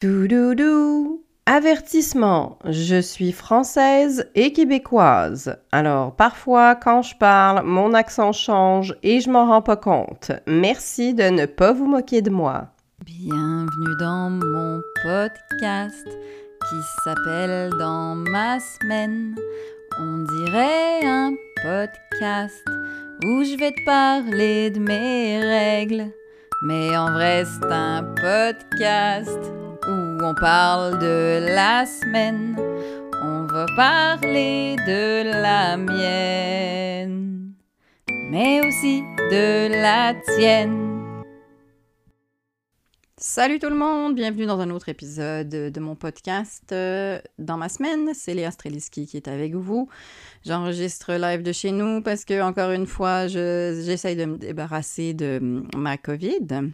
Doudoudou. Avertissement, je suis française et québécoise. Alors parfois quand je parle, mon accent change et je m'en rends pas compte. Merci de ne pas vous moquer de moi. Bienvenue dans mon podcast qui s'appelle Dans ma semaine. On dirait un podcast où je vais te parler de mes règles. Mais en vrai, c'est un podcast on parle de la semaine. On va parler de la mienne, mais aussi de la tienne. Salut tout le monde, bienvenue dans un autre épisode de mon podcast euh, dans ma semaine. C'est Léa Streliski qui est avec vous. J'enregistre live de chez nous parce que, encore une fois, j'essaye de me débarrasser de ma COVID.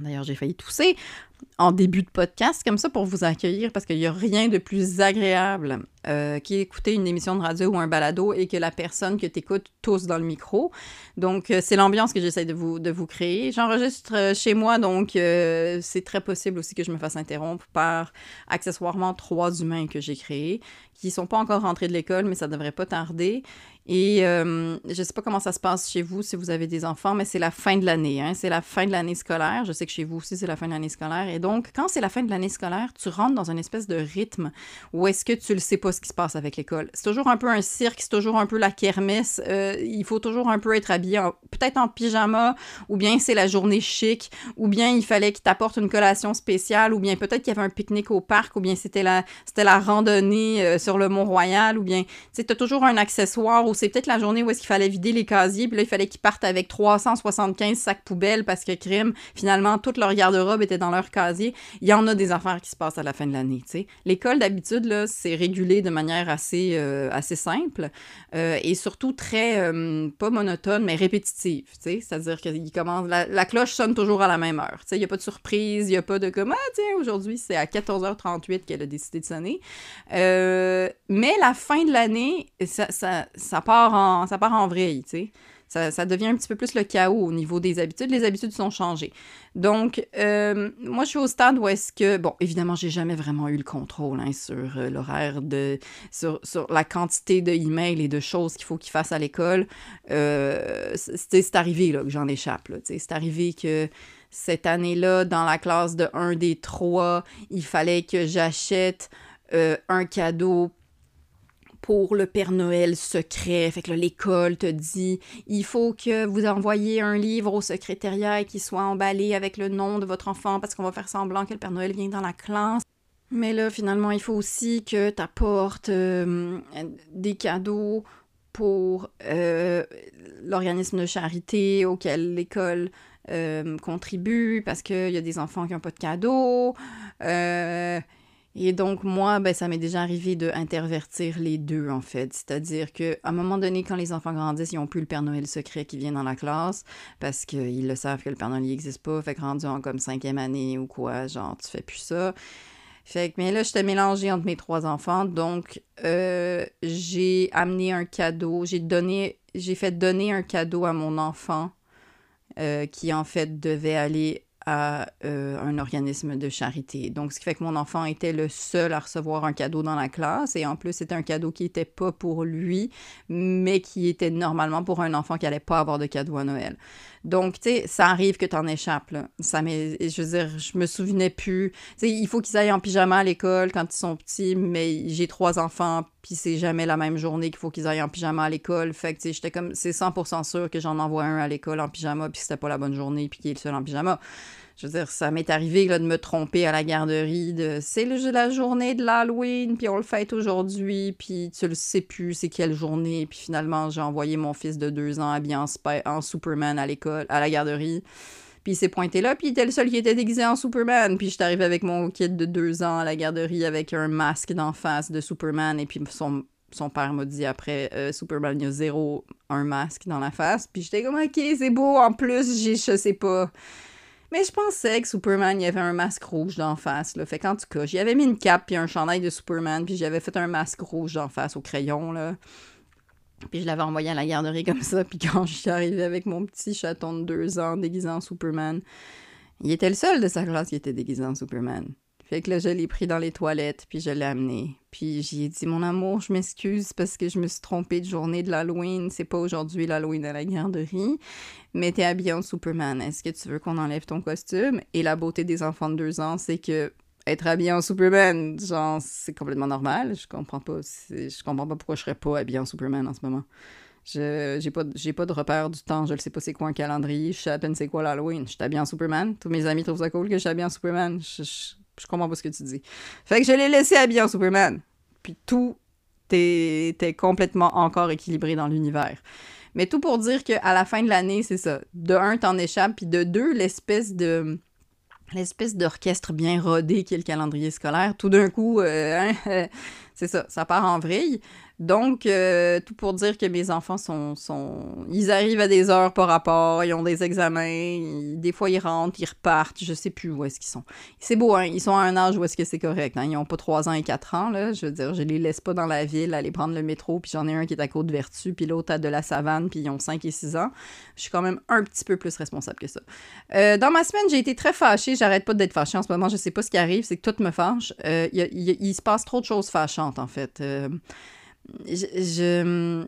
D'ailleurs, j'ai failli tousser en début de podcast, comme ça, pour vous accueillir, parce qu'il n'y a rien de plus agréable euh, qu'écouter une émission de radio ou un balado et que la personne que tu écoutes tousse dans le micro. Donc, euh, c'est l'ambiance que j'essaie de vous, de vous créer. J'enregistre euh, chez moi, donc c'est très possible aussi que je me fasse interrompre par accessoirement trois humains que j'ai créés, qui sont pas encore rentrés de l'école, mais ça devrait pas tarder. Et euh, je sais pas comment ça se passe chez vous si vous avez des enfants, mais c'est la fin de l'année. Hein? C'est la fin de l'année scolaire. Je sais que chez vous aussi, c'est la fin de l'année scolaire. Et donc, quand c'est la fin de l'année scolaire, tu rentres dans une espèce de rythme où est-ce que tu le sais pas ce qui se passe avec l'école. C'est toujours un peu un cirque, c'est toujours un peu la kermesse. Euh, il faut toujours un peu être habillé, peut-être en pyjama, ou bien c'est la journée chic, ou bien il fallait qu'il t'apporte une collation spéciale, ou bien peut-être qu'il y avait un pique-nique au parc, ou bien c'était la, c'était la randonnée euh, sur le Mont-Royal, ou bien, tu t'as toujours un accessoire c'est peut-être la journée où est-ce qu'il fallait vider les casiers, puis là, il fallait qu'ils partent avec 375 sacs poubelles parce que crime, finalement, toute leur garde-robe était dans leur casier. Il y en a des affaires qui se passent à la fin de l'année, tu sais. L'école, d'habitude, là, c'est régulé de manière assez, euh, assez simple euh, et surtout très, euh, pas monotone, mais répétitive. C'est-à-dire que commence, la, cloche sonne toujours à la même heure. Il n'y a pas de surprise, il n'y a pas de comme, ah, tiens, aujourd'hui, c'est à 14h38 qu'elle a décidé de sonner. mais la fin de l'année, ça, ça, ça part en, ça part en vrille, sais. Ça, devient un petit peu plus le chaos au niveau des habitudes. Les habitudes sont changées. Donc, euh, moi, je suis au stade où est-ce que, bon, évidemment, j'ai jamais vraiment eu le contrôle hein, sur euh, l'horaire de, sur, sur, la quantité de et de choses qu'il faut qu'ils fassent à l'école. Euh, c'est arrivé là, que j'en échappe. C'est arrivé que cette année-là, dans la classe de un des trois, il fallait que j'achète un cadeau pour le Père Noël secret. Fait que l'école te dit il faut que vous envoyiez un livre au secrétariat et qu'il soit emballé avec le nom de votre enfant parce qu'on va faire semblant que le Père Noël vient dans la classe. Mais là, finalement, il faut aussi que tu apportes euh, des cadeaux pour euh, l'organisme de charité auquel l'école euh, contribue parce qu'il y a des enfants qui n'ont pas de cadeaux. Et donc, moi, ben, ça m'est déjà arrivé d'intervertir les deux, en fait. C'est-à-dire qu'à un moment donné, quand les enfants grandissent, ils n'ont plus le Père Noël secret qui vient dans la classe parce qu'ils le savent que le Père Noël n'existe pas. Fait que rendu en comme cinquième année ou quoi, genre, tu fais plus ça. Fait que, mais là, j'étais mélangée entre mes trois enfants. Donc, euh, j'ai amené un cadeau. J'ai donné, j'ai fait donner un cadeau à mon enfant euh, qui, en fait, devait aller à euh, un organisme de charité. Donc, ce qui fait que mon enfant était le seul à recevoir un cadeau dans la classe. Et en plus, c'était un cadeau qui n'était pas pour lui, mais qui était normalement pour un enfant qui n'allait pas avoir de cadeau à Noël. Donc, tu sais, ça arrive que tu en échappes. Là. Ça je veux dire, je me souvenais plus. Tu sais, il faut qu'ils aillent en pyjama à l'école quand ils sont petits, mais j'ai trois enfants, puis c'est jamais la même journée qu'il faut qu'ils aillent en pyjama à l'école. Fait que, tu sais, j'étais comme, c'est 100% sûr que j'en envoie un à l'école en pyjama, puis c'était pas la bonne journée, puis qu'il est le seul en pyjama. Je veux dire, ça m'est arrivé de me tromper à la garderie de c'est la journée de l'Halloween, puis on le fête aujourd'hui, puis tu le sais plus c'est quelle journée, puis finalement j'ai envoyé mon fils de deux ans habillé en, en Superman à l'école, à la garderie. Puis il s'est pointé là, puis il était le seul qui était déguisé en Superman. Puis j'étais arrivé avec mon kid de deux ans à la garderie avec un masque d'en face de Superman. Et puis son, père m'a dit après, euh, Superman, il y a zéro un masque dans la face. Puis j'étais comme, ok, c'est beau. En plus, je sais pas. Mais je pensais que Superman, il y avait un masque rouge d'en face. Là. Fait qu'en tout cas, j'y avais mis une cape puis un chandail de Superman, puis j'avais fait un masque rouge d'en face au crayon, là. Puis je l'avais envoyé à la garderie comme ça, puis quand je suis arrivée avec mon petit chaton de deux ans déguisé en Superman, il était le seul de sa classe qui était déguisé en Superman. Fait que là, je l'ai pris dans les toilettes, puis je l'ai amené. Puis j'ai dit, mon amour, je m'excuse parce que je me suis trompée de journée de l'Halloween. C'est pas aujourd'hui l'Halloween à la garderie. Mais t'es habillée en Superman. Est-ce que tu veux qu'on enlève ton costume? Et la beauté des enfants de deux ans, c'est que être habillé en Superman, genre, c'est complètement normal. Je comprends pas. Je comprends pas pourquoi je serais pas habillée en Superman en ce moment. Je j'ai pas, pas de repère du temps. Je ne sais pas c'est quoi un calendrier. Je sais à peine c'est quoi l'Halloween. Je suis habillée en Superman. Tous mes amis trouvent ça cool que je suis habillée en Superman. Je, comprends pas ce que tu dis. Fait que je l'ai laissé habillé en Superman. Puis tout était complètement encore équilibré dans l'univers. Mais tout pour dire qu'à la fin de l'année, c'est ça. De un, t'en échappes, puis de deux, l'espèce de l'espèce d'orchestre bien rodé qui est le calendrier scolaire, tout d'un coup, euh, hein, c'est ça, ça part en vrille. Donc, euh, tout pour dire que mes enfants sont. Ils arrivent à des heures par rapport, ils ont des examens, des fois ils rentrent, ils repartent, je sais plus où est-ce qu'ils sont. C'est beau, hein? Ils sont à un âge où est-ce que c'est correct, hein? Ils ont pas 3 ans et 4 ans, là. Je veux dire, je les laisse pas dans la ville aller prendre le métro, puis j'en ai un qui est à Côte-Vertu, puis l'autre à de la Savane, puis ils ont 5 et 6 ans. Je suis quand même un petit peu plus responsable que ça. Euh, dans ma semaine, j'ai été très fâchée. J'arrête pas d'être fâchée en ce moment. Je sais pas ce qui arrive, c'est que tout me fâche. Euh, il se passe trop de choses fâchantes, en fait je,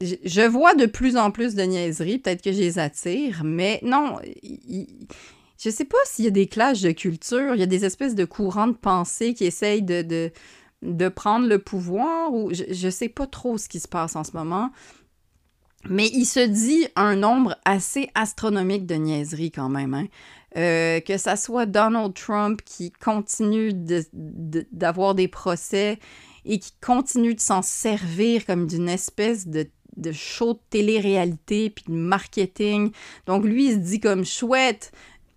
je, vois de plus en plus de niaiseries, peut-être que je les attire, mais non, je sais pas s'il y a des classes de culture, il y a des espèces de courants de pensée qui essayent de, de, de prendre le pouvoir, ou je, je sais pas trop ce qui se passe en ce moment. Mais il se dit un nombre assez astronomique de niaiseries quand même. Hein. Euh, que ça soit Donald Trump qui continue d'avoir des procès et qui continue de s'en servir comme d'une espèce de, de show de télé-réalité puis de marketing. Donc lui, il se dit comme chouette,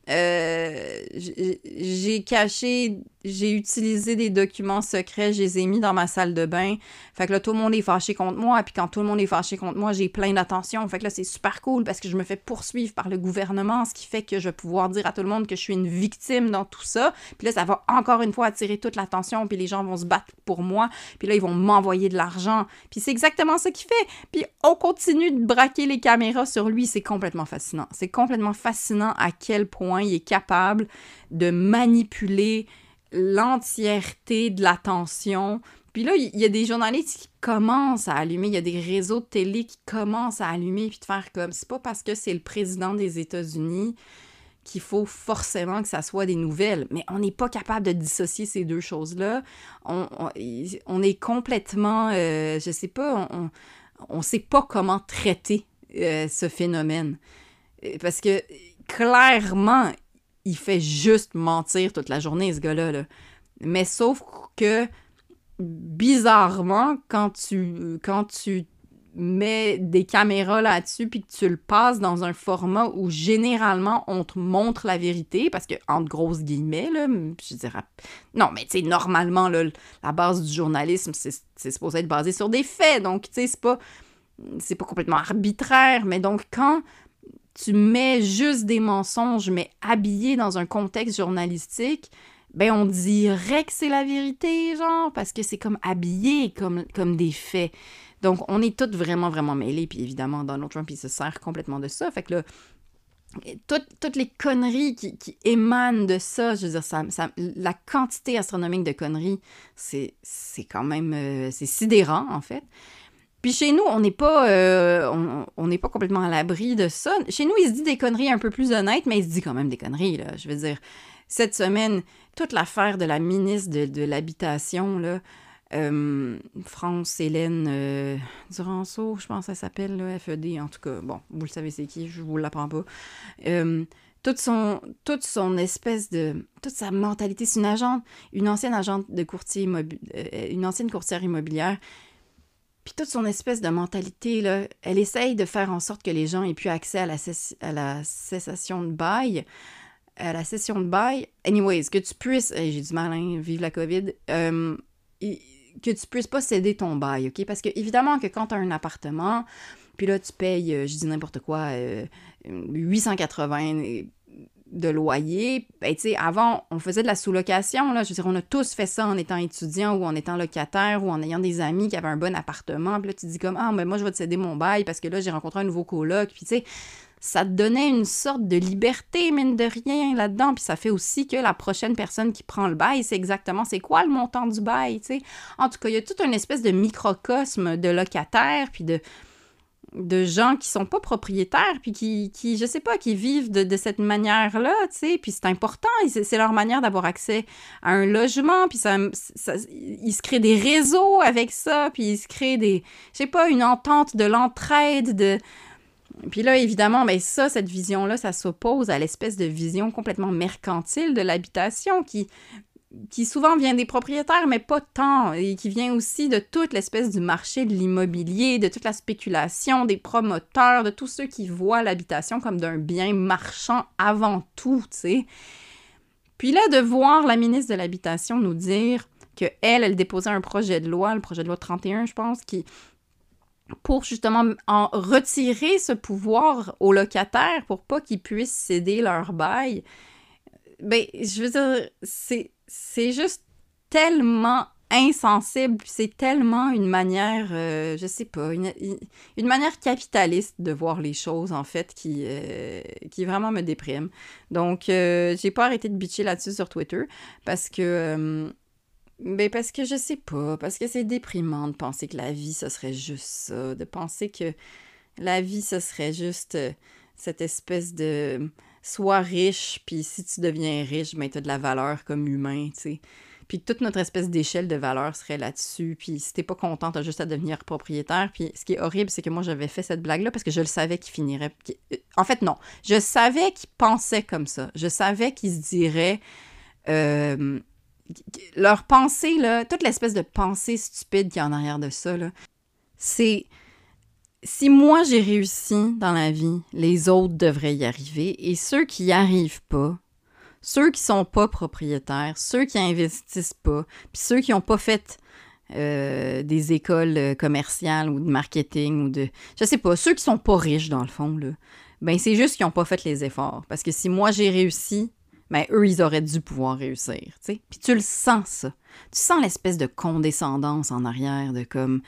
euh, j'ai caché, j'ai utilisé des documents secrets, je les ai mis dans ma salle de bain. Fait que là, tout le monde est fâché contre moi. Puis quand tout le monde est fâché contre moi, j'ai plein d'attention. Fait que là, c'est super cool parce que je me fais poursuivre par le gouvernement, ce qui fait que je vais pouvoir dire à tout le monde que je suis une victime dans tout ça. Puis là, ça va encore une fois attirer toute l'attention. Puis les gens vont se battre pour moi. Puis là, ils vont m'envoyer de l'argent. Puis c'est exactement ce qu'il fait. Puis on continue de braquer les caméras sur lui. C'est complètement fascinant. C'est complètement fascinant à quel point il est capable de manipuler l'entièreté de l'attention. Puis là, il y a des journalistes qui commencent à allumer, il y a des réseaux de télé qui commencent à allumer puis de faire comme c'est pas parce que c'est le président des États-Unis qu'il faut forcément que ça soit des nouvelles. Mais on n'est pas capable de dissocier ces deux choses-là. On, est complètement, euh, je sais pas, on ne sait pas comment traiter euh, ce phénomène. Parce que clairement, il fait juste mentir toute la journée, ce gars-là. Mais sauf que, bizarrement, quand tu, quand tu mets des caméras là-dessus puis que tu le passes dans un format où généralement on te montre la vérité parce que entre grosses guillemets là je dirais non mais tu sais normalement là, la base du journalisme c'est supposé être basé sur des faits donc tu sais c'est pas c'est pas complètement arbitraire mais donc quand tu mets juste des mensonges, mais habillés dans un contexte journalistique, ben on dirait que c'est la vérité, genre, parce que c'est comme habillé comme, comme des faits. Donc, on est tous vraiment, vraiment mêlés. Puis évidemment, Donald Trump, il se sert complètement de ça. Fait que là, toutes, les conneries qui, émanent de ça, je veux dire, ça, la quantité astronomique de conneries, c'est quand même... Euh, c'est sidérant, en fait. Puis chez nous, on n'est pas, euh, on n'est pas complètement à l'abri de ça. Chez nous, il se dit des conneries un peu plus honnêtes, mais il se dit quand même des conneries, là. Je veux dire, cette semaine, toute l'affaire de la ministre de, l'Habitation, là, euh, France Hélène euh, Duranceau, je pense que ça s'appelle, le FED, en tout cas. Bon, vous le savez c'est qui, je vous l'apprends pas. toute son, toute son espèce de, toute sa mentalité, c'est une agente, une ancienne agente de courtier une ancienne courtière immobilière puis toute son espèce de mentalité, là, elle essaye de faire en sorte que les gens aient plus accès à la, cessation de bail, à la session de bail. Anyways, que tu puisses, j'ai du mal, hein, vive la COVID, euh, que tu puisses pas céder ton bail, OK? Parce que évidemment que quand tu as un appartement, puis là, tu payes, euh, je dis n'importe quoi, 880 euh, de loyer, ben, avant, on faisait de la sous-location, là. Je veux dire, on a tous fait ça en étant étudiant ou en étant locataire ou en ayant des amis qui avaient un bon appartement. Puis là, tu dis comme, ah, mais moi, je vais te céder mon bail parce que là, j'ai rencontré un nouveau coloc. Puis, tu sais, ça te donnait une sorte de liberté, mine de rien, là-dedans. Puis ça fait aussi que la prochaine personne qui prend le bail, c'est exactement c'est quoi le montant du bail, tu sais. En tout cas, il y a toute une espèce de microcosme de locataires, puis de de gens qui sont pas propriétaires, puis qui, qui je sais pas, qui vivent de, cette manière-là, tu sais, puis c'est important, c'est leur manière d'avoir accès à un logement, puis ça, ils se créent des réseaux avec ça, puis ils se créent des, je sais pas, une entente de l'entraide, de... Puis là, évidemment, mais ça, cette vision-là, ça s'oppose à l'espèce de vision complètement mercantile de l'habitation qui qui souvent vient des propriétaires, mais pas tant, et qui vient aussi de toute l'espèce du marché de l'immobilier, de toute la spéculation, des promoteurs, de tous ceux qui voient l'habitation comme d'un bien marchand avant tout, tu sais. Puis là, de voir la ministre de l'Habitation nous dire que elle, elle déposait un projet de loi, le projet de loi 31, je pense, qui pour justement en retirer ce pouvoir aux locataires pour pas qu'ils puissent céder leur bail. Ben, je veux dire, c'est c'est juste tellement insensible, c'est tellement une manière, euh, je sais pas, une, manière capitaliste de voir les choses, en fait, qui, euh, qui vraiment me déprime. Donc, euh, j'ai pas arrêté de bitcher là-dessus sur Twitter, parce que... mais ben, parce que je sais pas, parce que c'est déprimant de penser que la vie, ce serait juste ça, de penser que la vie, ce serait juste cette espèce de sois riche, puis si tu deviens riche, ben, tu as de la valeur comme humain, tu sais. Puis toute notre espèce d'échelle de valeur serait là-dessus. Puis si t'es pas content, t'as juste à devenir propriétaire. Puis ce qui est horrible, c'est que moi, j'avais fait cette blague-là parce que je le savais qu'il finirait. Euh, en fait, non. Je savais qu'il pensait comme ça. Je savais qu'il se dirait. Euh, leur pensée, là, toute l'espèce de pensée stupide qui est en arrière de ça, là, c'est si moi j'ai réussi dans la vie, les autres devraient y arriver. Et ceux qui n'y arrivent pas, ceux qui sont pas propriétaires, ceux qui investissent pas, puis ceux qui n'ont pas fait euh, des écoles euh, commerciales ou de marketing ou de. Je sais pas, ceux qui sont pas riches dans le fond, là, ben c'est juste qu'ils n'ont pas fait les efforts. Parce que si moi j'ai réussi, ben eux, ils auraient dû pouvoir réussir. sais. Puis tu le sens, ça. Tu sens l'espèce de condescendance en arrière, de comme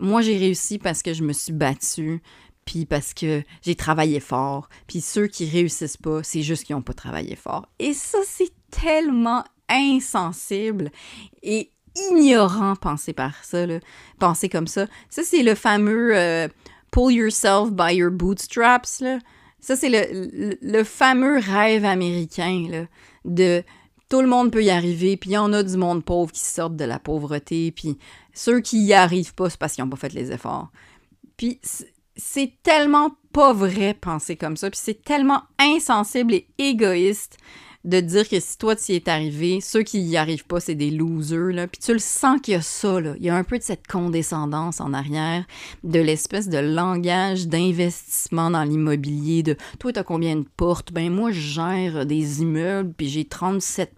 moi, j'ai réussi parce que je me suis battue, puis parce que j'ai travaillé fort. Puis ceux qui réussissent pas, c'est juste qu'ils n'ont pas travaillé fort. Et ça, c'est tellement insensible et ignorant penser par ça, là. penser comme ça. Ça, c'est le fameux euh, pull yourself by your bootstraps. Là. Ça, c'est le, le, fameux rêve américain là, de tout le monde peut y arriver, puis il y en a du monde pauvre qui sortent de la pauvreté, puis ceux qui y arrivent pas, c'est parce qu'ils n'ont pas fait les efforts. Puis c'est tellement pas vrai penser comme ça, puis c'est tellement insensible et égoïste de dire que si toi tu y es arrivé, ceux qui y arrivent pas, c'est des losers, là. Puis tu le sens qu'il y a ça, là. Il y a un peu de cette condescendance en arrière, de l'espèce de langage d'investissement dans l'immobilier, de « toi, t'as combien de portes? Ben moi, je gère des immeubles, puis j'ai 37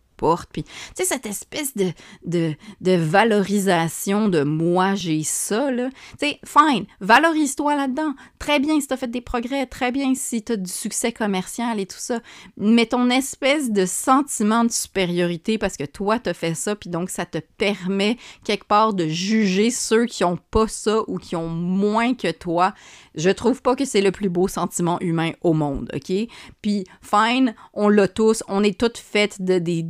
puis, tu sais, cette espèce de, valorisation de moi, j'ai ça, là. Tu sais, fine, valorise-toi là-dedans. Très bien si tu as fait des progrès, très bien si tu as du succès commercial et tout ça. Mais ton espèce de sentiment de supériorité parce que toi, tu fait ça, puis donc ça te permet quelque part de juger ceux qui ont pas ça ou qui ont moins que toi. Je trouve pas que c'est le plus beau sentiment humain au monde, OK? Puis, fine, on l'a tous, on est toutes faites de, des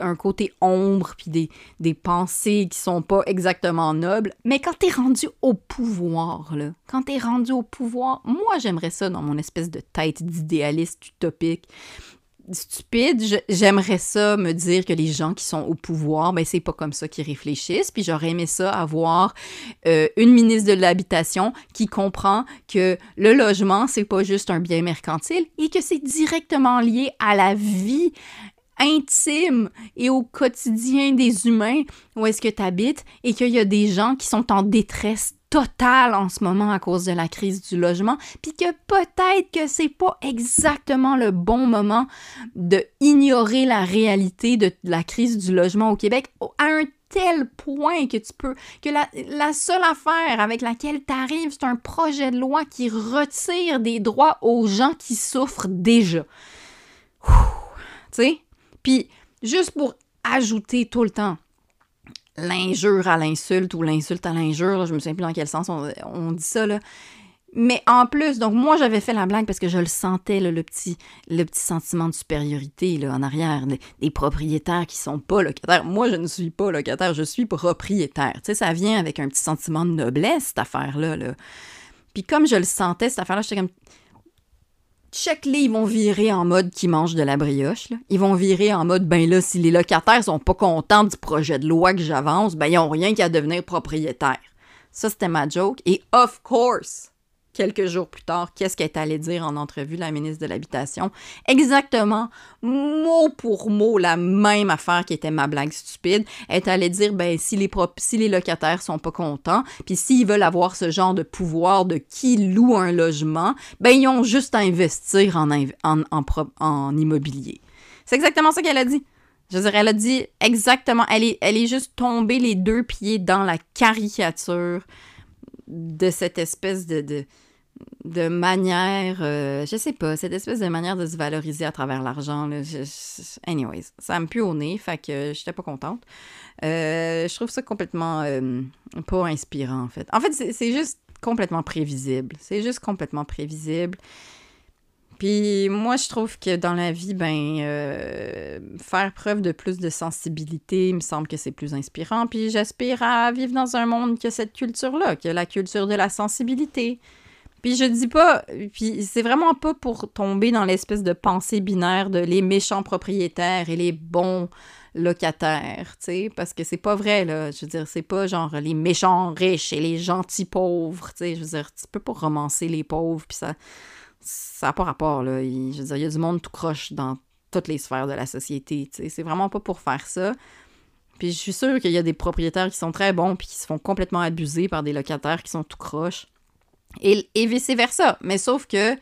un côté ombre, puis des, des pensées qui sont pas exactement nobles. Mais quand t'es rendu au pouvoir, là, quand t'es rendu au pouvoir, moi j'aimerais ça dans mon espèce de tête d'idéaliste utopique stupide, j'aimerais ça me dire que les gens qui sont au pouvoir, ben c'est pas comme ça qu'ils réfléchissent, puis j'aurais aimé ça avoir euh, une ministre de l'habitation qui comprend que le logement c'est pas juste un bien mercantile et que c'est directement lié à la vie intime et au quotidien des humains où est-ce que tu habites et qu'il y a des gens qui sont en détresse totale en ce moment à cause de la crise du logement, puis que peut-être que c'est pas exactement le bon moment de ignorer la réalité de la crise du logement au Québec à un tel point que tu peux que la, la seule affaire avec laquelle tu arrives, c'est un projet de loi qui retire des droits aux gens qui souffrent déjà. Tu sais, puis, juste pour ajouter tout le temps l'injure à l'insulte ou l'insulte à l'injure, je me souviens plus dans quel sens on, dit ça, là. Mais en plus, donc moi j'avais fait la blague parce que je le sentais, le, petit, le petit sentiment de supériorité là, en arrière des, propriétaires qui sont pas locataires. Moi je ne suis pas locataire, je suis propriétaire. Tu sais, ça vient avec un petit sentiment de noblesse, cette affaire-là. Là. Puis comme je le sentais, cette affaire-là, j'étais comme. Chaque lit, ils vont virer en mode qui mange de la brioche. Ils vont virer en mode, ben là, si les locataires sont pas contents du projet de loi que j'avance, ben ils ont rien qu'à devenir propriétaires. Ça, c'était ma joke. Et of course, quelques jours plus tard, qu'est-ce qu'elle est allée dire en entrevue, la ministre de l'Habitation? Exactement, mot pour mot, la même affaire qui était ma blague stupide. Elle est allée dire, ben, si les, si locataires sont pas contents, puis s'ils veulent avoir ce genre de pouvoir de qui loue un logement, ben, ils ont juste à investir en, immobilier. C'est exactement ça qu'elle a dit. Je dire, elle a dit exactement, elle est, juste tombée les deux pieds dans la caricature de cette espèce de manière, euh, je sais pas, cette espèce de manière de se valoriser à travers l'argent. anyways, ça me pue au nez, fait que j'étais pas contente. Euh, je trouve ça complètement euh, pas inspirant, en fait. En fait, c'est juste complètement prévisible. C'est juste complètement prévisible. Puis moi, je trouve que dans la vie, ben, faire preuve de plus de sensibilité, il me semble que c'est plus inspirant. Puis j'aspire à vivre dans un monde qui a cette culture-là, qui a la culture de la sensibilité. Puis je dis pas, puis c'est vraiment pas pour tomber dans l'espèce de pensée binaire de les méchants propriétaires et les bons locataires, tu sais, parce que c'est pas vrai, là. Je veux dire, c'est pas genre les méchants riches et les gentils pauvres, tu sais. Je veux dire, tu peux pas romancer les pauvres, puis ça, ça n'a pas rapport, là. je veux dire, il y a du monde tout croche dans toutes les sphères de la société, tu sais. C'est vraiment pas pour faire ça. Puis je suis sûre qu'il y a des propriétaires qui sont très bons puis qui se font complètement abuser par des locataires qui sont tout croches. Et, vice-versa. Mais sauf que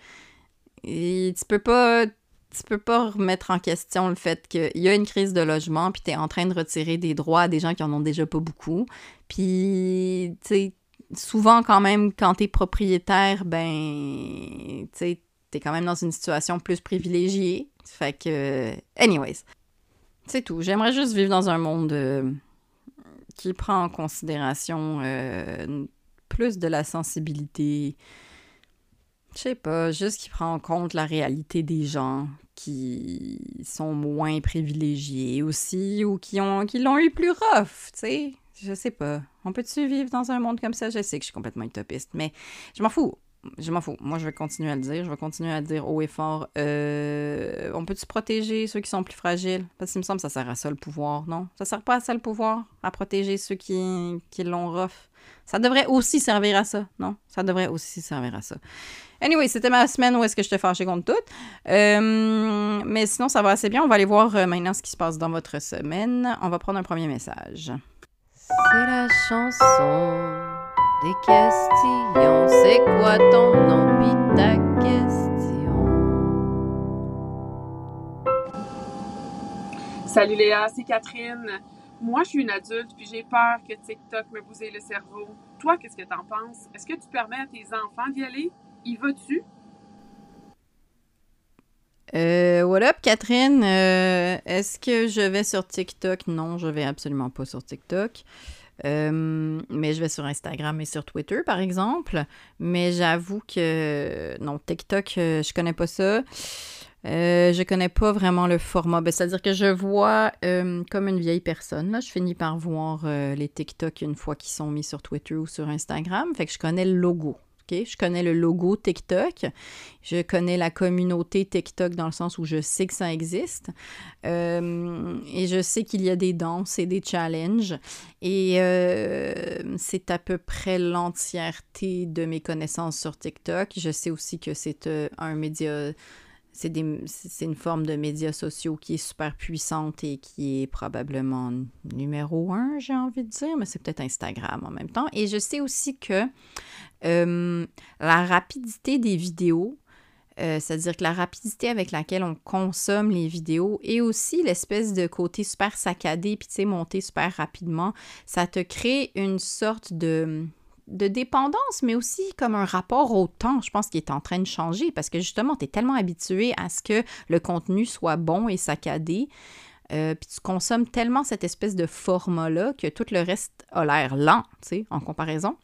tu peux pas tu peux pas remettre en question le fait qu'il y a une crise de logement, puis tu es en train de retirer des droits à des gens qui en ont déjà pas beaucoup. Puis, tu sais, souvent, quand même, quand tu es propriétaire, ben, tu sais, tu es quand même dans une situation plus privilégiée. Fait que, anyways, c'est tout. J'aimerais juste vivre dans un monde euh, qui prend en considération euh, plus de la sensibilité. Je sais pas, juste qui prend en compte la réalité des gens qui sont moins privilégiés aussi ou qui ont qui l'ont eu plus rough, tu sais. Je sais pas. On peut-tu vivre dans un monde comme ça? Je sais que je suis complètement utopiste, mais je m'en fous je m'en fous. Moi, je vais continuer à le dire. Je vais continuer à dire haut et fort. Euh, on peut-tu protéger ceux qui sont plus fragiles? Parce qu'il me semble que ça sert à ça le pouvoir, non? Ça sert pas à ça le pouvoir, à protéger ceux qui, qui l'ont rough? Ça devrait aussi servir à ça, non? Ça devrait aussi servir à ça. Anyway, c'était ma semaine où est-ce que je te fâchais contre tout. Euh, mais sinon, ça va assez bien. On va aller voir euh, maintenant ce qui se passe dans votre semaine. On va prendre un premier message. C'est la chanson des questions. C'est quoi ton nom? Pis ta question? Salut Léa, c'est Catherine. Moi, je suis une adulte puis j'ai peur que TikTok me bousille le cerveau. Toi, qu'est-ce que t'en penses? Est-ce que tu permets à tes enfants d'y aller? Y vas-tu? Euh, what up, Catherine? Euh, est-ce que je vais sur TikTok? Non, je vais absolument pas sur TikTok. Euh, mais je vais sur Instagram et sur Twitter, par exemple. Mais j'avoue que non, TikTok, euh, je connais pas ça. Euh, je connais pas vraiment le format. Ben, c'est-à-dire que je vois comme une vieille personne. Là, je finis par voir les TikTok une fois qu'ils sont mis sur Twitter ou sur Instagram. Fait que je connais le logo. Je connais le logo TikTok. Je connais la communauté TikTok dans le sens où je sais que ça existe. Euh, et je sais qu'il y a des danses et des challenges. Et euh, c'est à peu près l'entièreté de mes connaissances sur TikTok. Je sais aussi que c'est euh, un média c'est une forme de médias sociaux qui est super puissante et qui est probablement numéro un, j'ai envie de dire, mais c'est peut-être Instagram en même temps. Et je sais aussi que euh, la rapidité des vidéos, euh, c'est-à-dire que la rapidité avec laquelle on consomme les vidéos et aussi l'espèce de côté super saccadé, puis tu sais, monter super rapidement, ça te crée une sorte de de dépendance, mais aussi comme un rapport au temps, je pense qu'il est en train de changer parce que justement, tu es tellement habitué à ce que le contenu soit bon et saccadé, euh, puis tu consommes tellement cette espèce de format-là que tout le reste a l'air lent, tu sais, en comparaison.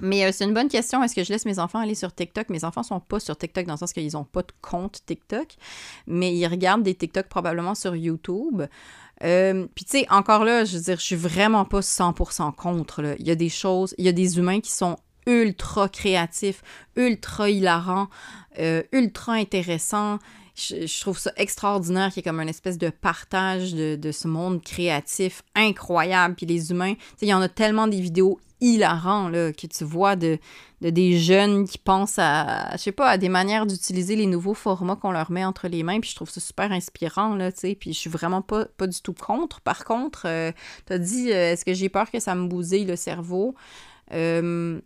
Mais euh, c'est une bonne question. Est-ce que je laisse mes enfants aller sur TikTok? Mes enfants sont pas sur TikTok dans le sens qu'ils n'ont pas de compte TikTok, mais ils regardent des TikTok probablement sur YouTube. Euh, puis tu sais, encore là, je veux dire, je suis vraiment pas 100% contre. Il y a des choses, il y a des humains qui sont ultra créatifs, ultra hilarants, euh, ultra intéressants. Je, trouve ça extraordinaire qu'il y ait comme une espèce de partage de, de ce monde créatif incroyable. Puis les humains, tu sais, il y en a tellement des vidéos hilarants là, que tu vois de, de, des jeunes qui pensent à, je sais pas, à des manières d'utiliser les nouveaux formats qu'on leur met entre les mains. Puis je trouve ça super inspirant, là, tu sais. Puis je suis vraiment pas, pas du tout contre. Par contre, euh, tu as dit, euh, est-ce que j'ai peur que ça me bousille le cerveau? Euh,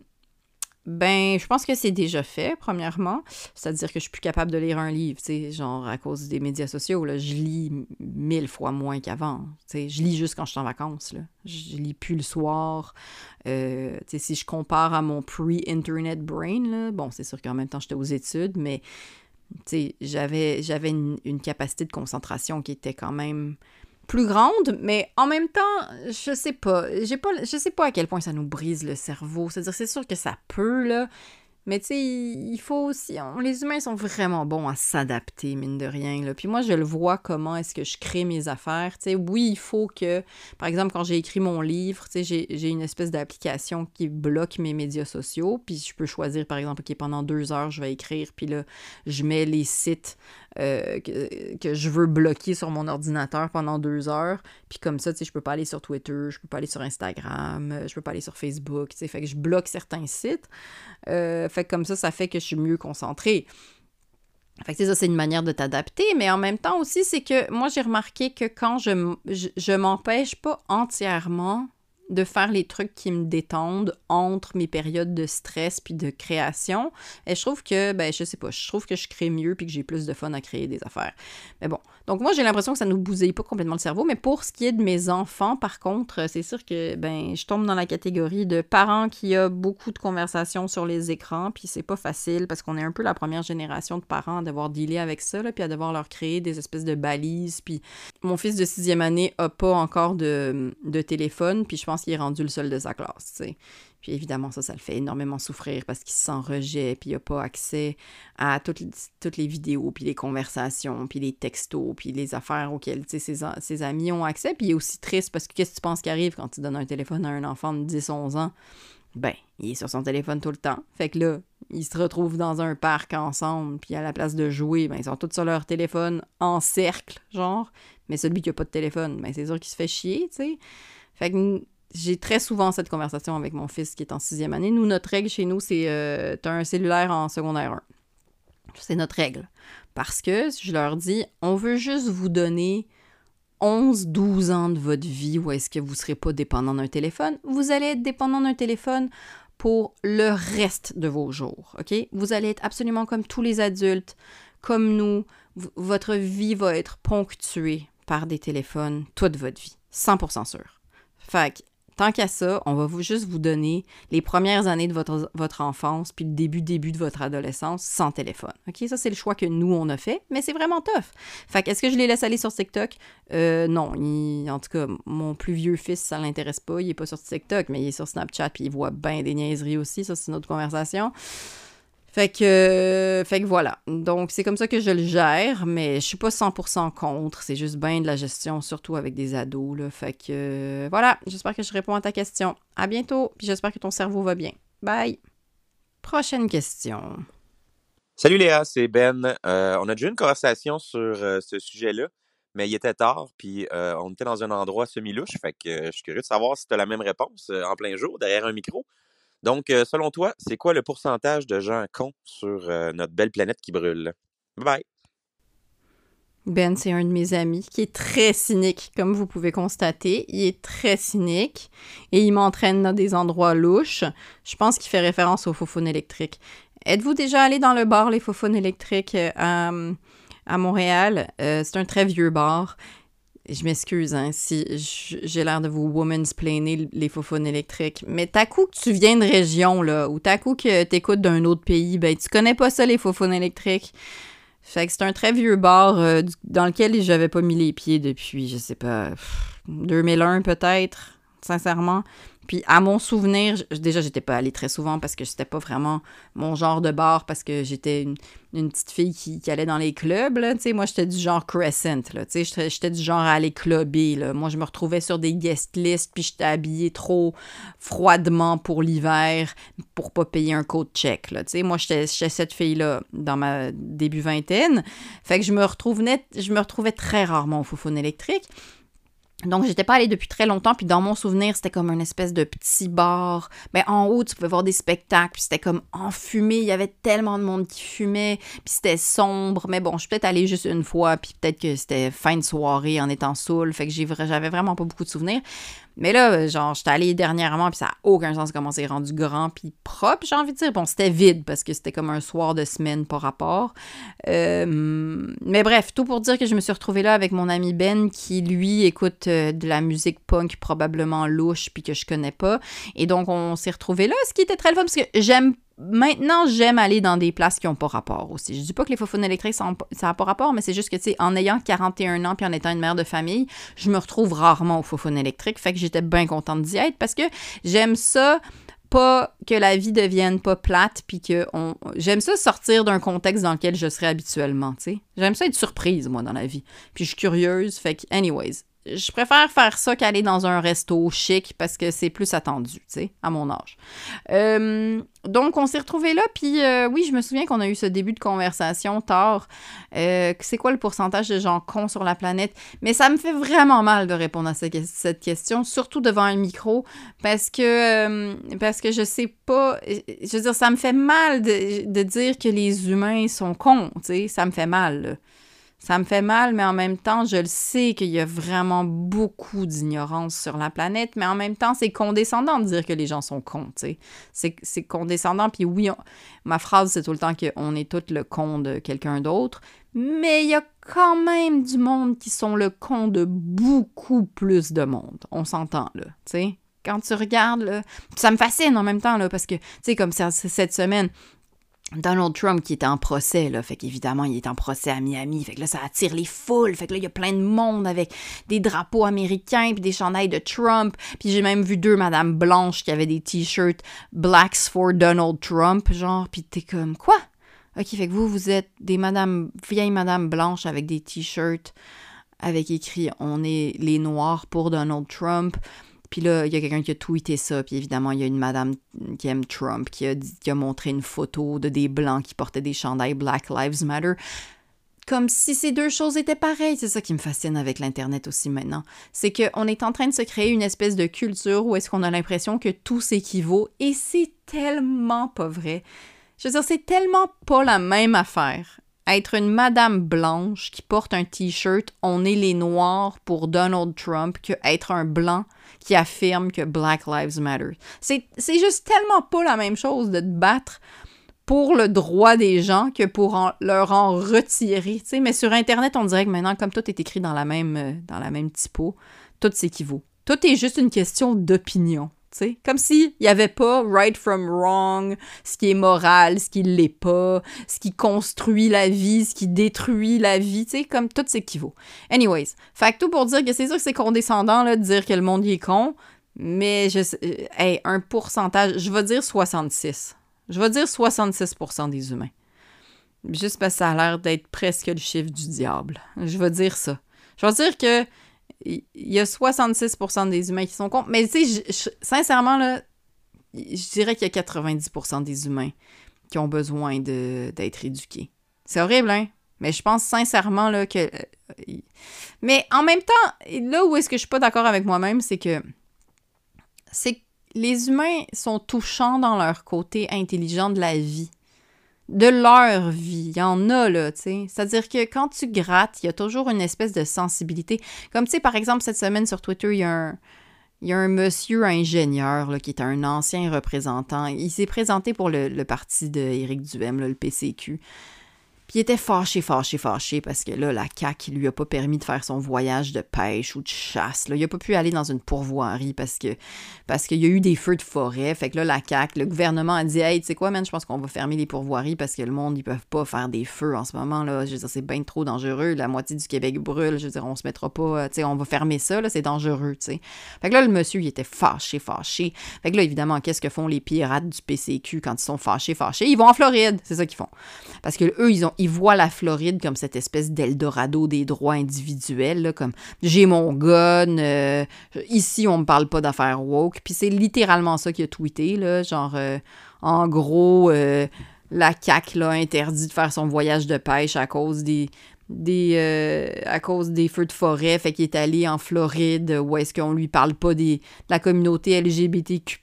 ben, je pense que c'est déjà fait, premièrement. C'est-à-dire que je suis plus capable de lire un livre, tu sais, genre à cause des médias sociaux. Là, je lis mille fois moins qu'avant. Tu sais, je lis juste quand je suis en vacances. Là. Je lis plus le soir. Euh, tu sais, si je compare à mon pre-internet brain, là, bon, c'est sûr qu'en même temps, j'étais aux études, mais tu sais, j'avais, j'avais une capacité de concentration qui était quand même plus grande, mais en même temps, je sais pas, j'ai pas, je sais pas à quel point ça nous brise le cerveau. C'est-à-dire, c'est sûr que ça peut, là, mais tu il faut aussi. les humains sont vraiment bons à s'adapter, mine de rien. Là. Puis moi, je le vois comment est-ce que je crée mes affaires. Tu sais, oui, il faut que. Par exemple, quand j'ai écrit mon livre, tu j'ai une espèce d'application qui bloque mes médias sociaux. Puis je peux choisir, par exemple, pendant deux heures, je vais écrire. Puis là, je mets les sites euh, que, que, je veux bloquer sur mon ordinateur pendant deux heures. Puis comme ça, tu sais, je peux pas aller sur Twitter, je peux pas aller sur Instagram, je peux pas aller sur Facebook. Tu sais, fait que je bloque certains sites. Euh, fait comme ça, ça fait que je suis mieux concentrée. Fait que ça, c'est une manière de t'adapter, mais en même temps aussi, c'est que moi, j'ai remarqué que quand je, je, je m'empêche pas entièrement de faire les trucs qui me détendent entre mes périodes de stress puis de création. Et je trouve que, ben, je sais pas, je trouve que je crée mieux puis que j'ai plus de fun à créer des affaires. Mais bon. Donc, moi, j'ai l'impression que ça nous bousille pas complètement le cerveau. Mais pour ce qui est de mes enfants, par contre, c'est sûr que, ben, je tombe dans la catégorie de parents qui a beaucoup de conversations sur les écrans. Puis c'est pas facile parce qu'on est un peu la première génération de parents à devoir dealer avec ça, là, puis à devoir leur créer des espèces de balises. Puis mon fils de sixième année a pas encore de, de téléphone. Puis je pense qu'il est rendu le seul de sa classe. Puis évidemment, ça, ça le fait énormément souffrir parce qu'il se sent rejet, puis il n'a pas accès à toutes, toutes les vidéos, puis les conversations, puis les textos, puis les affaires auxquelles ses, ses amis ont accès. Puis il est aussi triste parce que qu'est-ce que tu penses qui arrive quand tu donnes un téléphone à un enfant de 10-11 ans? Ben, il est sur son téléphone tout le temps. Fait que là, ils se retrouvent dans un parc ensemble, puis à la place de jouer, ben, ils sont tous sur leur téléphone en cercle, genre. Mais celui qui n'a pas de téléphone, ben, c'est sûr qu'il se fait chier, tu sais. Fait que j'ai très souvent cette conversation avec mon fils qui est en sixième année. Nous, notre règle chez nous, c'est euh, as un cellulaire en secondaire 1. C'est notre règle. Parce que je leur dis, on veut juste vous donner 11-12 ans de votre vie où est-ce que vous ne serez pas dépendant d'un téléphone. Vous allez être dépendant d'un téléphone pour le reste de vos jours. OK? Vous allez être absolument comme tous les adultes, comme nous. votre vie va être ponctuée par des téléphones toute votre vie. 100% sûr. Fait tant qu'à ça, on va vous, juste vous donner les premières années de votre, enfance, puis le début, début de votre adolescence sans téléphone. OK? Ça, c'est le choix que nous, on a fait, mais c'est vraiment tough. Fait est-ce que je les laisse aller sur TikTok? Euh, non. en tout cas, mon plus vieux fils, ça l'intéresse pas. Il est pas sur TikTok, mais il est sur Snapchat, puis il voit bien des niaiseries aussi. Ça, c'est une autre conversation. Fait que, fait que voilà. Donc, c'est comme ça que je le gère, mais je suis pas 100% contre. C'est juste bien de la gestion, surtout avec des ados. Là. Fait que, voilà. J'espère que je réponds à ta question. À bientôt, puis j'espère que ton cerveau va bien. Bye. Prochaine question. Salut Léa, c'est Ben. Euh, on a déjà une conversation sur euh, ce sujet-là, mais il était tard, puis euh, on était dans un endroit semi-louche. Fait que je suis curieux de savoir si tu as la même réponse en plein jour, derrière un micro. Donc, euh, selon toi, c'est quoi le pourcentage de gens cons sur euh, notre belle planète qui brûle? Bye bye! Ben, c'est un de mes amis qui est très cynique, comme vous pouvez constater. Il est très cynique et il m'entraîne dans des endroits louches. Je pense qu'il fait référence aux faux électriques. Êtes-vous déjà allé dans le bar Les Faux électriques euh, à, Montréal? c'est un très vieux bar je m'excuse hein, si j'ai l'air de vous woman's plainer les faux électriques, mais t'as coup que tu viens de région, là, ou t'as coup que t'écoutes d'un autre pays, ben tu connais pas ça, les faux électriques. Fait que c'est un très vieux bar euh, dans lequel j'avais pas mis les pieds depuis, je sais pas, 2001 peut-être. sincèrement. Puis à mon souvenir, j- déjà, j'étais pas allée très souvent parce que c'était pas vraiment mon genre de bar, parce que j'étais une, petite fille qui, allait dans les clubs, là. Moi, j'étais du genre Crescent, là. J'étais- du genre à aller clubber, là. Moi, je me retrouvais sur des guest lists, puis j'étais habillée trop froidement pour l'hiver pour pas payer un code check, là. Moi, j'étais cette fille-là dans ma début vingtaine. Fait que je me retrouvais, je me retrouvais très rarement au Foufoune électrique. Donc, j'étais pas allée depuis très longtemps, puis dans mon souvenir, c'était comme une espèce de petit bar. Mais en haut, tu pouvais voir des spectacles, puis c'était comme enfumé. Il y avait tellement de monde qui fumait, puis c'était sombre. Mais bon, je suis peut-être allée juste une fois, puis peut-être que c'était fin de soirée en étant saoul, fait que j'avais vraiment pas beaucoup de souvenirs. Mais là, genre, j'étais allée dernièrement, puis ça n'a aucun sens comment c'est rendu grand, puis propre, j'ai envie de dire. Bon, c'était vide, parce que c'était comme un soir de semaine par rapport. Euh, mais bref, tout pour dire que je me suis retrouvée là avec mon ami Ben, qui, lui, écoute euh, de la musique punk probablement louche, puis que je connais pas. Et donc, on s'est retrouvés là, ce qui était très le fun, parce que j'aime Maintenant, j'aime aller dans des places qui n'ont pas rapport aussi. Je dis pas que les faufounes électriques, ça n'a pas rapport, mais c'est juste que, tu sais, en ayant 41 ans puis en étant une mère de famille, je me retrouve rarement aux faufounes électriques. Fait que j'étais bien contente d'y être parce que j'aime ça pas que la vie devienne pas plate puis que on j'aime ça sortir d'un contexte dans lequel je serais habituellement, tu sais. J'aime ça être surprise moi dans la vie. Puis je suis curieuse, fait que anyways, je préfère faire ça qu'aller dans un resto chic parce que c'est plus attendu, tu sais, à mon âge. Euh, donc, on s'est retrouvés là, puis euh, oui, je me souviens qu'on a eu ce début de conversation tard. Euh, c'est quoi le pourcentage de gens cons sur la planète? Mais ça me fait vraiment mal de répondre à cette, question, surtout devant un micro, parce que, parce que je sais pas, je veux dire, ça me fait mal de, de dire que les humains sont cons, tu sais, ça me fait mal, là. Ça me fait mal, mais en même temps, je le sais qu'il y a vraiment beaucoup d'ignorance sur la planète, mais en même temps, c'est condescendant de dire que les gens sont cons, tu. C'est, condescendant, puis oui, ma phrase, c'est tout le temps qu'on est tous le con de quelqu'un d'autre, mais il y a quand même du monde qui sont le con de beaucoup plus de monde. On s'entend, là, tu sais. Quand tu regardes, là, ça me fascine en même temps, là, parce que, tu sais, comme ça, cette semaine, Donald Trump qui était en procès, là, fait qu'évidemment, il est en procès à Miami, fait que là, ça attire les foules, fait que là, il y a plein de monde avec des drapeaux américains, puis des chandails de Trump, puis j'ai même vu deux madames blanches qui avaient des t-shirts « Blacks for Donald Trump », genre, puis t'es comme « Quoi? » Ok, fait que vous, vous êtes des madames, vieilles madames blanches avec des t-shirts avec écrit « On est les noirs pour Donald Trump », puis là, il y a quelqu'un qui a tweeté ça, puis évidemment, il y a une madame qui aime Trump qui a, qui a montré une photo de des blancs qui portaient des chandails Black Lives Matter. Comme si ces deux choses étaient pareilles. C'est ça qui me fascine avec l'Internet aussi maintenant. C'est qu'on est en train de se créer une espèce de culture où est-ce qu'on a l'impression que tout s'équivaut, et c'est tellement pas vrai. Je veux dire, c'est tellement pas la même affaire être une madame blanche qui porte un t-shirt On est les noirs pour Donald Trump que être un blanc qui affirme que Black Lives Matter. C'est juste tellement pas la même chose de te battre pour le droit des gens que pour leur en retirer. Mais sur Internet, on dirait que maintenant, comme tout est écrit dans la même, dans la même typo, tout s'équivaut. Tout est juste une question d'opinion. T'sais? Comme s'il n'y avait pas right from wrong, ce qui est moral, ce qui l'est pas, ce qui construit la vie, ce qui détruit la vie, tu sais, comme tout s'équivaut. Anyways, fait que tout pour dire que c'est sûr que c'est condescendant là, de dire que le monde y est con, mais euh, un pourcentage, je vais dire 66. Je vais dire 66% des humains. Juste parce que ça a l'air d'être presque le chiffre du diable. Je vais dire ça. Je vais dire que il y a 66% des humains qui sont contre. Mais tu sais, sincèrement, là, je dirais qu'il y a 90% des humains qui ont besoin d'être éduqués. C'est horrible, hein? Mais je pense sincèrement là, que. euh, Mais en même temps, là où est-ce que je suis pas d'accord avec moi-même, c'est que. C'est que les humains sont touchants dans leur côté intelligent de la vie de leur vie. Il y en a, là, tu sais. C'est-à-dire que quand tu grattes, il y a toujours une espèce de sensibilité. Comme, tu sais, par exemple, cette semaine sur Twitter, il y a un, il y a un monsieur ingénieur là, qui est un ancien représentant. Il s'est présenté pour le, le parti d'Éric Duhem, le PCQ. Il était fâché, fâché, fâché parce que là, la CAQ lui a pas permis de faire son voyage de pêche ou de chasse. Là. Il a pas pu aller dans une pourvoirie parce que parce qu'il y a eu des feux de forêt. Fait que là, la CAQ, le gouvernement a dit Hey, tu sais quoi, man, je pense qu'on va fermer les pourvoiries parce que le monde, ils peuvent pas faire des feux en ce moment. là. Je veux dire, c'est bien trop dangereux. La moitié du Québec brûle. Je veux dire, on se mettra pas, tu sais, on va fermer ça, là, c'est dangereux, tu. Fait que là, le monsieur, il était fâché, fâché. Fait que là, évidemment, qu'est-ce que font les pirates du PCQ quand ils sont fâchés, fâchés? Ils vont en Floride. C'est ça qu'ils font. Parce que eux, ils ont ils voient la Floride comme cette espèce d'Eldorado des droits individuels, comme j'ai mon gun, euh, ici on me parle pas d'affaires woke. Puis c'est littéralement ça qu'il a tweeté, là, genre euh, en gros euh, la CAC l'a interdit de faire son voyage de pêche à cause des des à cause des feux de forêt, fait qu'il est allé en Floride où est-ce qu'on lui parle pas des, de la communauté LGBTQ+,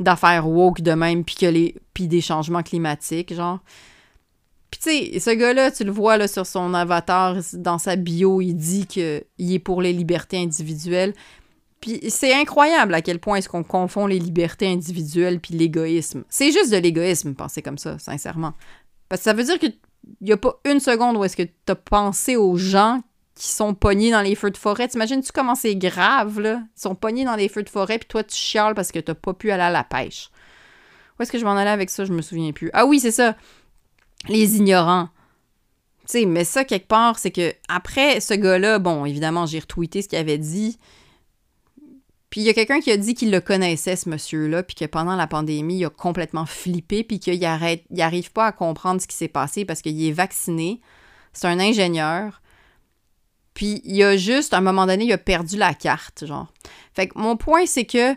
d'affaires woke de même, puis des changements climatiques, genre. Puis tu sais, ce gars-là, tu le vois sur son avatar, dans sa bio, il dit qu'il est pour les libertés individuelles. Puis c'est incroyable à quel point est-ce qu'on confond les libertés individuelles puis l'égoïsme. C'est juste de l'égoïsme, penser comme ça, sincèrement. Parce que ça veut dire qu'il n'y a pas une seconde où est-ce que tu as pensé aux gens qui sont pognés dans les feux de forêt. T'imagines-tu comment c'est grave, là? Ils sont pognés dans les feux de forêt, puis toi, tu chiales parce que t'as pas pu aller à la pêche. Où est-ce que je m'en allais avec ça? Je me souviens plus. Ah oui, c'est ça les ignorants. Tu sais, mais ça, quelque part, c'est que après ce gars-là, bon, évidemment, j'ai retweeté ce qu'il avait dit. Puis il y a quelqu'un qui a dit qu'il le connaissait, ce monsieur-là, puis que pendant la pandémie, il a complètement flippé, puis qu'il arrête, il arrive pas à comprendre ce qui s'est passé parce qu'il est vacciné. C'est un ingénieur. Puis il a juste, à un moment donné, il a perdu la carte, genre. Fait que mon point, c'est que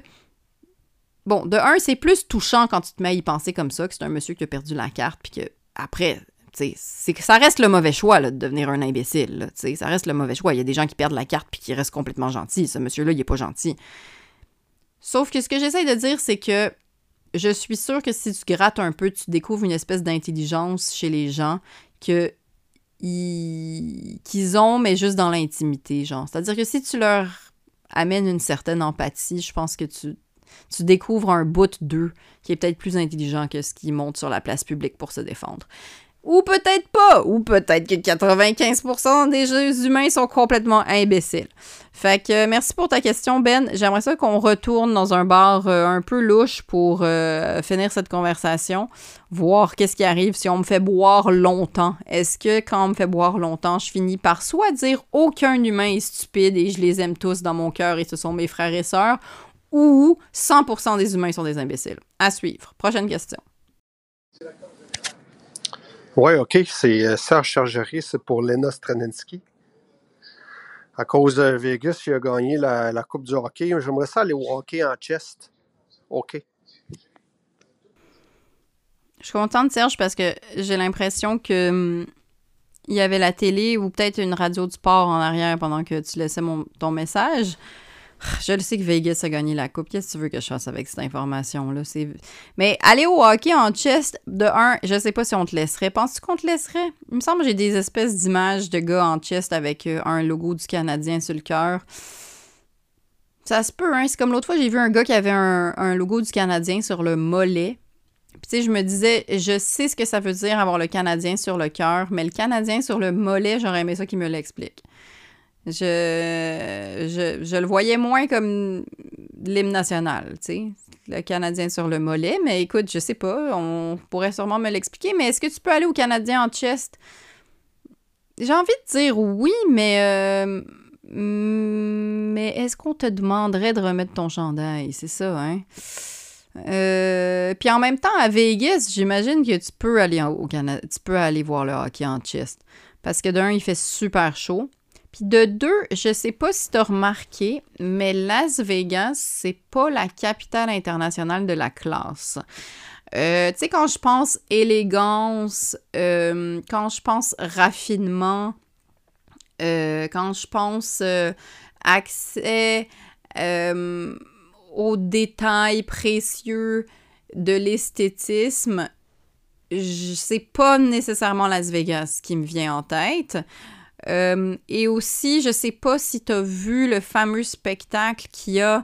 Bon, de un, c'est plus touchant quand tu te mets à y penser comme ça, que c'est un monsieur qui a perdu la carte, puis que après, c'est que ça reste le mauvais choix de devenir un imbécile. ça reste le mauvais choix. Il y a des gens qui perdent la carte puis qui restent complètement gentils. Ce monsieur-là, il n'est pas gentil. Sauf que ce que j'essaie de dire, c'est que je suis sûre que si tu grattes un peu, tu découvres une espèce d'intelligence chez les gens que qu'ils ont, mais juste dans l'intimité, genre. C'est-à-dire que si tu leur amènes une certaine empathie, je pense que tu, tu découvres un bout d'eux qui est peut-être plus intelligent que ce qui monte sur la place publique pour se défendre. Ou peut-être pas, ou peut-être que 95% des humains sont complètement imbéciles. Fait que merci pour ta question, Ben. J'aimerais ça qu'on retourne dans un bar euh, un peu louche pour euh, finir cette conversation, voir qu'est-ce qui arrive si on me fait boire longtemps. Est-ce que quand on me fait boire longtemps, je finis par soit dire aucun humain est stupide et je les aime tous dans mon cœur et ce sont mes frères et sœurs, ou 100% des humains sont des imbéciles. À suivre. Prochaine question. Oui, OK. C'est euh, Serge Chargerie, c'est pour Lena Stranensky. À cause de Vegas, il a gagné la, Coupe du hockey. J'aimerais ça aller au hockey en chest. OK. Je suis contente, Serge, parce que j'ai l'impression que hum, il y avait la télé ou peut-être une radio du sport en arrière pendant que tu laissais mon, ton message. Je le sais que Vegas a gagné la coupe. Qu'est-ce que tu veux que je fasse avec cette information-là? Mais aller au hockey en chest, de un, je sais pas si on te laisserait. Penses-tu qu'on te laisserait? Il me semble que j'ai des espèces d'images de gars en chest avec euh, un logo du Canadien sur le cœur. Ça se peut, hein? C'est comme l'autre fois, j'ai vu un gars qui avait un, un logo du Canadien sur le mollet. Puis, tu sais, je me disais, je sais ce que ça veut dire avoir le Canadien sur le cœur, mais le Canadien sur le mollet, j'aurais aimé ça qu'il me l'explique. Je, je, le voyais moins comme l'hymne national, tu sais, le Canadien sur le mollet, mais écoute, je sais pas, on pourrait sûrement me l'expliquer, mais est-ce que tu peux aller au Canadien en chest? J'ai envie de dire oui, mais... Euh, mais est-ce qu'on te demanderait de remettre ton chandail? C'est ça, hein? Euh, puis en même temps, à Vegas, j'imagine que tu peux aller au Canada, tu peux aller voir le hockey en chest. Parce que d'un, il fait super chaud. Puis de deux, je sais pas si tu as remarqué, mais Las Vegas, c'est pas la capitale internationale de la classe. Euh, tu sais, quand je pense élégance, euh, quand je pense raffinement, euh, quand je pense accès aux détails précieux de l'esthétisme, c'est pas nécessairement Las Vegas qui me vient en tête. Euh, et aussi, je sais pas si tu as vu le fameux spectacle qu'il y a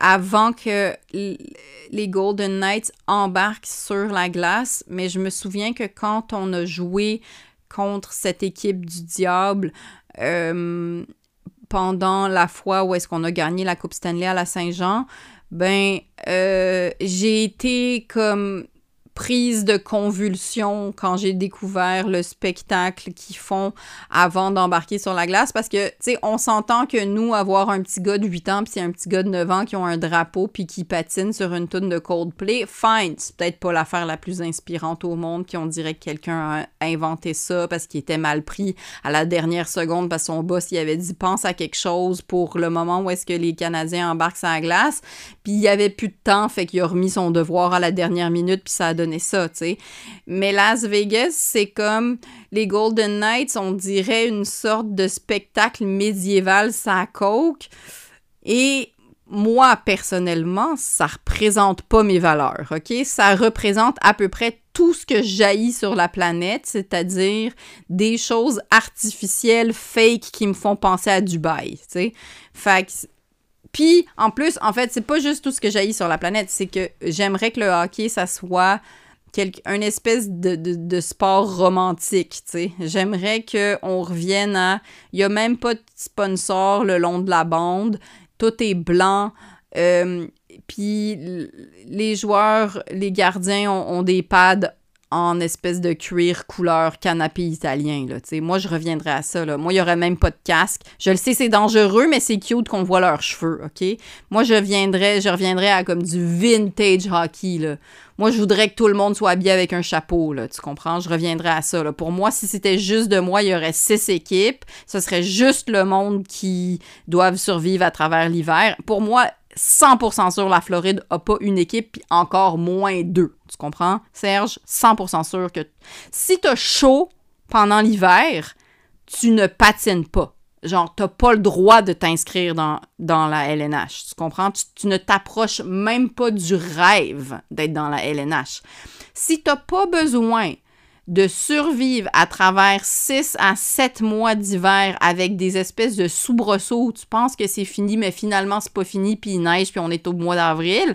avant que les Golden Knights embarquent sur la glace, mais je me souviens que quand on a joué contre cette équipe du diable euh, pendant la fois où est-ce qu'on a gagné la Coupe Stanley à la Saint-Jean, ben, euh, j'ai été comme prise de convulsion quand j'ai découvert le spectacle qu'ils font avant d'embarquer sur la glace. Parce que, tu sais, on s'entend que nous, avoir un petit gars de 8 ans puis un petit gars de 9 ans qui ont un drapeau puis qui patinent sur une toune de Coldplay, fine, c'est peut-être pas l'affaire la plus inspirante au monde qui on dirait que quelqu'un a inventé ça parce qu'il était mal pris à la dernière seconde parce que son boss il avait dit pense à quelque chose pour le moment où est-ce que les Canadiens embarquent sur la glace. Puis il y avait plus de temps fait qu'il a remis son devoir à la dernière minute puis ça a donné ça, tu sais. Mais Las Vegas, c'est comme les Golden Knights, on dirait une sorte de spectacle médiéval ça coke. Et moi, personnellement, ça représente pas mes valeurs, OK? Ça représente à peu près tout ce que jaillit sur la planète, c'est-à-dire des choses artificielles, fake, qui me font penser à Dubaï, tu sais. Fait que puis, en plus, en fait, c'est pas juste tout ce que jaillit sur la planète, c'est que j'aimerais que le hockey, ça soit quelque, un espèce de, sport romantique, tu sais. J'aimerais qu'on revienne à... Il y a même pas de sponsor le long de la bande. Tout est blanc. Euh, puis les joueurs, les gardiens ont des pads en espèce de cuir couleur canapé italien. Là, moi, je reviendrai à ça. Moi, il n'y aurait même pas de casque. Je le sais, c'est dangereux, mais c'est cute qu'on voit leurs cheveux, OK? Moi, je viendrais, je reviendrais à comme du vintage hockey. Moi, je voudrais que tout le monde soit habillé avec un chapeau, là, tu comprends? Je reviendrai à ça. Pour moi, si c'était juste de moi, il y aurait six équipes. Ce serait juste le monde qui doivent survivre à travers l'hiver. Pour moi, 100% sûr la Floride a pas une équipe, puis encore moins deux. Tu comprends, Serge? 100% sûr que si t'as chaud pendant l'hiver, tu ne patines pas. Genre, t'as pas le droit de t'inscrire dans, dans la LNH. Tu comprends? Tu, tu ne t'approches même pas du rêve d'être dans la LNH. Si t'as pas besoin de survivre à travers 6 à 7 mois d'hiver avec des espèces de soubresauts tu penses que c'est fini, mais finalement c'est pas fini, puis il neige, puis on est au mois d'avril,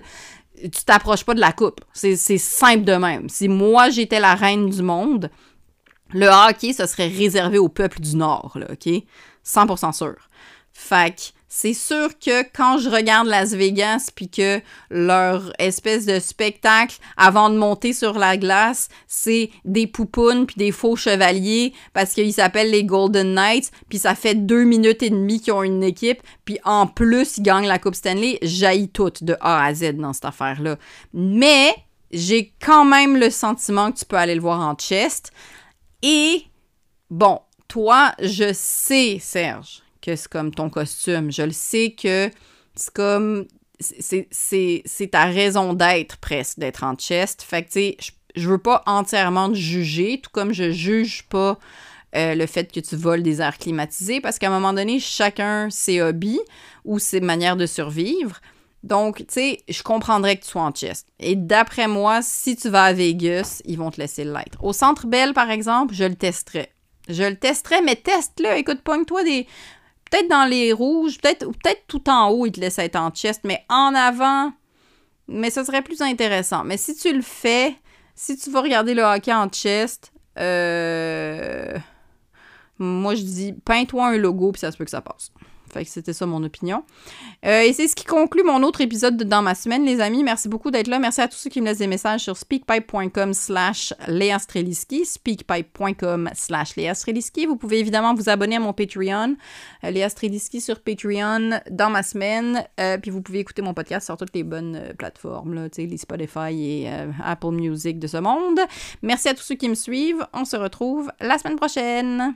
tu t'approches pas de la coupe. C'est simple de même. Si moi j'étais la reine du monde, le hockey, ce serait réservé au peuple du Nord, là, OK? 100% sûr. Fait c'est sûr que quand je regarde Las Vegas puis que leur espèce de spectacle avant de monter sur la glace, c'est des poupounes puis des faux chevaliers parce qu'ils s'appellent les Golden Knights puis ça fait deux minutes et demie qu'ils ont une équipe puis en plus ils gagnent la Coupe Stanley, jaillit tout de A à Z dans cette affaire-là. Mais j'ai quand même le sentiment que tu peux aller le voir en chest et bon, toi, je sais, Serge, que c'est comme ton costume. Je le sais que c'est comme. C'est ta raison d'être presque, d'être en chest. Fait que, tu sais, je, veux pas entièrement te juger, tout comme je juge pas euh, le fait que tu voles des airs climatisés, parce qu'à un moment donné, chacun ses hobbies ou ses manières de survivre. Donc, tu sais, je comprendrais que tu sois en chest. Et d'après moi, si tu vas à Vegas, ils vont te laisser l'être. Au Centre Bell, par exemple, je le testerais. Je le testerais, mais teste-le. Écoute, pogne-toi des, Peut-être dans les rouges, peut-être peut tout en haut, il te laisse être en chest, mais en avant, mais ce serait plus intéressant. Mais si tu le fais, si tu vas regarder le hockey en chest, euh, moi je dis, peins-toi un logo, puis ça se peut que ça passe. Fait c'était ça mon opinion. Euh, et c'est ce qui conclut mon autre épisode de Dans ma semaine, les amis. Merci beaucoup d'être là. Merci à tous ceux qui me laissent des messages sur speakpipe.com slash Léa speakpipe.com slash Léa Vous pouvez évidemment vous abonner à mon Patreon, euh, sur Patreon, dans ma semaine. Euh, puis vous pouvez écouter mon podcast sur toutes les bonnes plateformes, là, les Spotify et Apple Music de ce monde. Merci à tous ceux qui me suivent. On se retrouve la semaine prochaine.